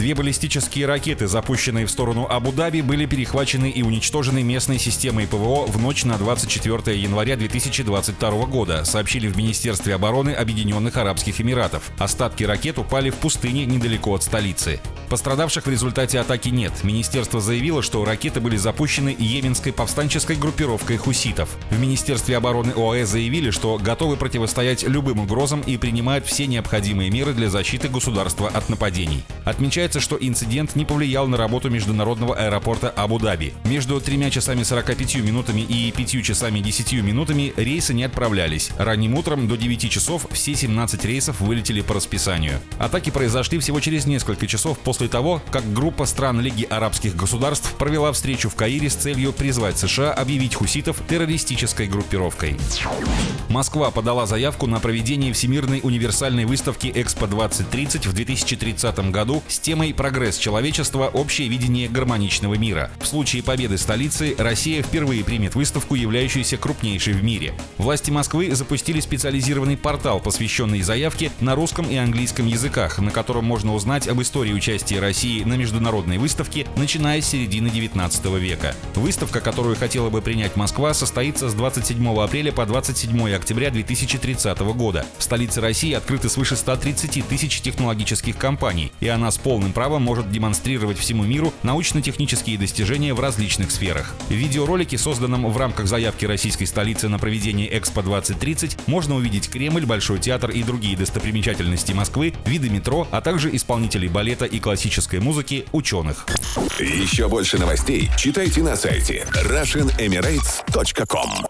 Две баллистические ракеты, запущенные в сторону Абу-Даби, были перехвачены и уничтожены местной системой ПВО в ночь на 24 января 2022 года, сообщили в Министерстве обороны Объединенных Арабских Эмиратов. Остатки ракет упали в пустыне недалеко от столицы. Пострадавших в результате атаки нет. Министерство заявило, что ракеты были запущены йеменской повстанческой группировкой хуситов. В Министерстве обороны ОАЭ заявили, что готовы противостоять любым угрозам и принимают все необходимые меры для защиты государства от нападений. Отмечается, что инцидент не повлиял на работу международного аэропорта Абу-Даби. Между тремя часами 45 минутами и 5 часами 10 минутами рейсы не отправлялись. Ранним утром до 9 часов все 17 рейсов вылетели по расписанию. Атаки произошли всего через несколько часов после того, как группа стран Лиги арабских государств провела встречу в Каире с целью призвать США объявить хуситов террористической группировкой. Москва подала заявку на проведение Всемирной универсальной выставки «Экспо-2030» в 2030 году с темой «Прогресс человечества. Общее видение гармоничного мира». В случае победы столицы Россия впервые примет выставку, являющуюся крупнейшей в мире. Власти Москвы запустили специализированный портал, посвященный заявке на русском и английском языках, на котором можно узнать об истории участия России на международной выставке, начиная с середины 19 века. Выставка, которую хотела бы принять Москва, состоится с 27 апреля по 27 октября 2030 года. В столице России открыты свыше 130 тысяч технологических компаний, и она с полным правом может демонстрировать всему миру научно-технические достижения в различных сферах. В видеоролике, созданном в рамках заявки российской столицы на проведение Экспо 2030, можно увидеть Кремль, Большой театр и другие достопримечательности Москвы, виды метро, а также исполнителей балета и классической музыки ученых. Еще больше новостей читайте на сайте RussianEmirates.com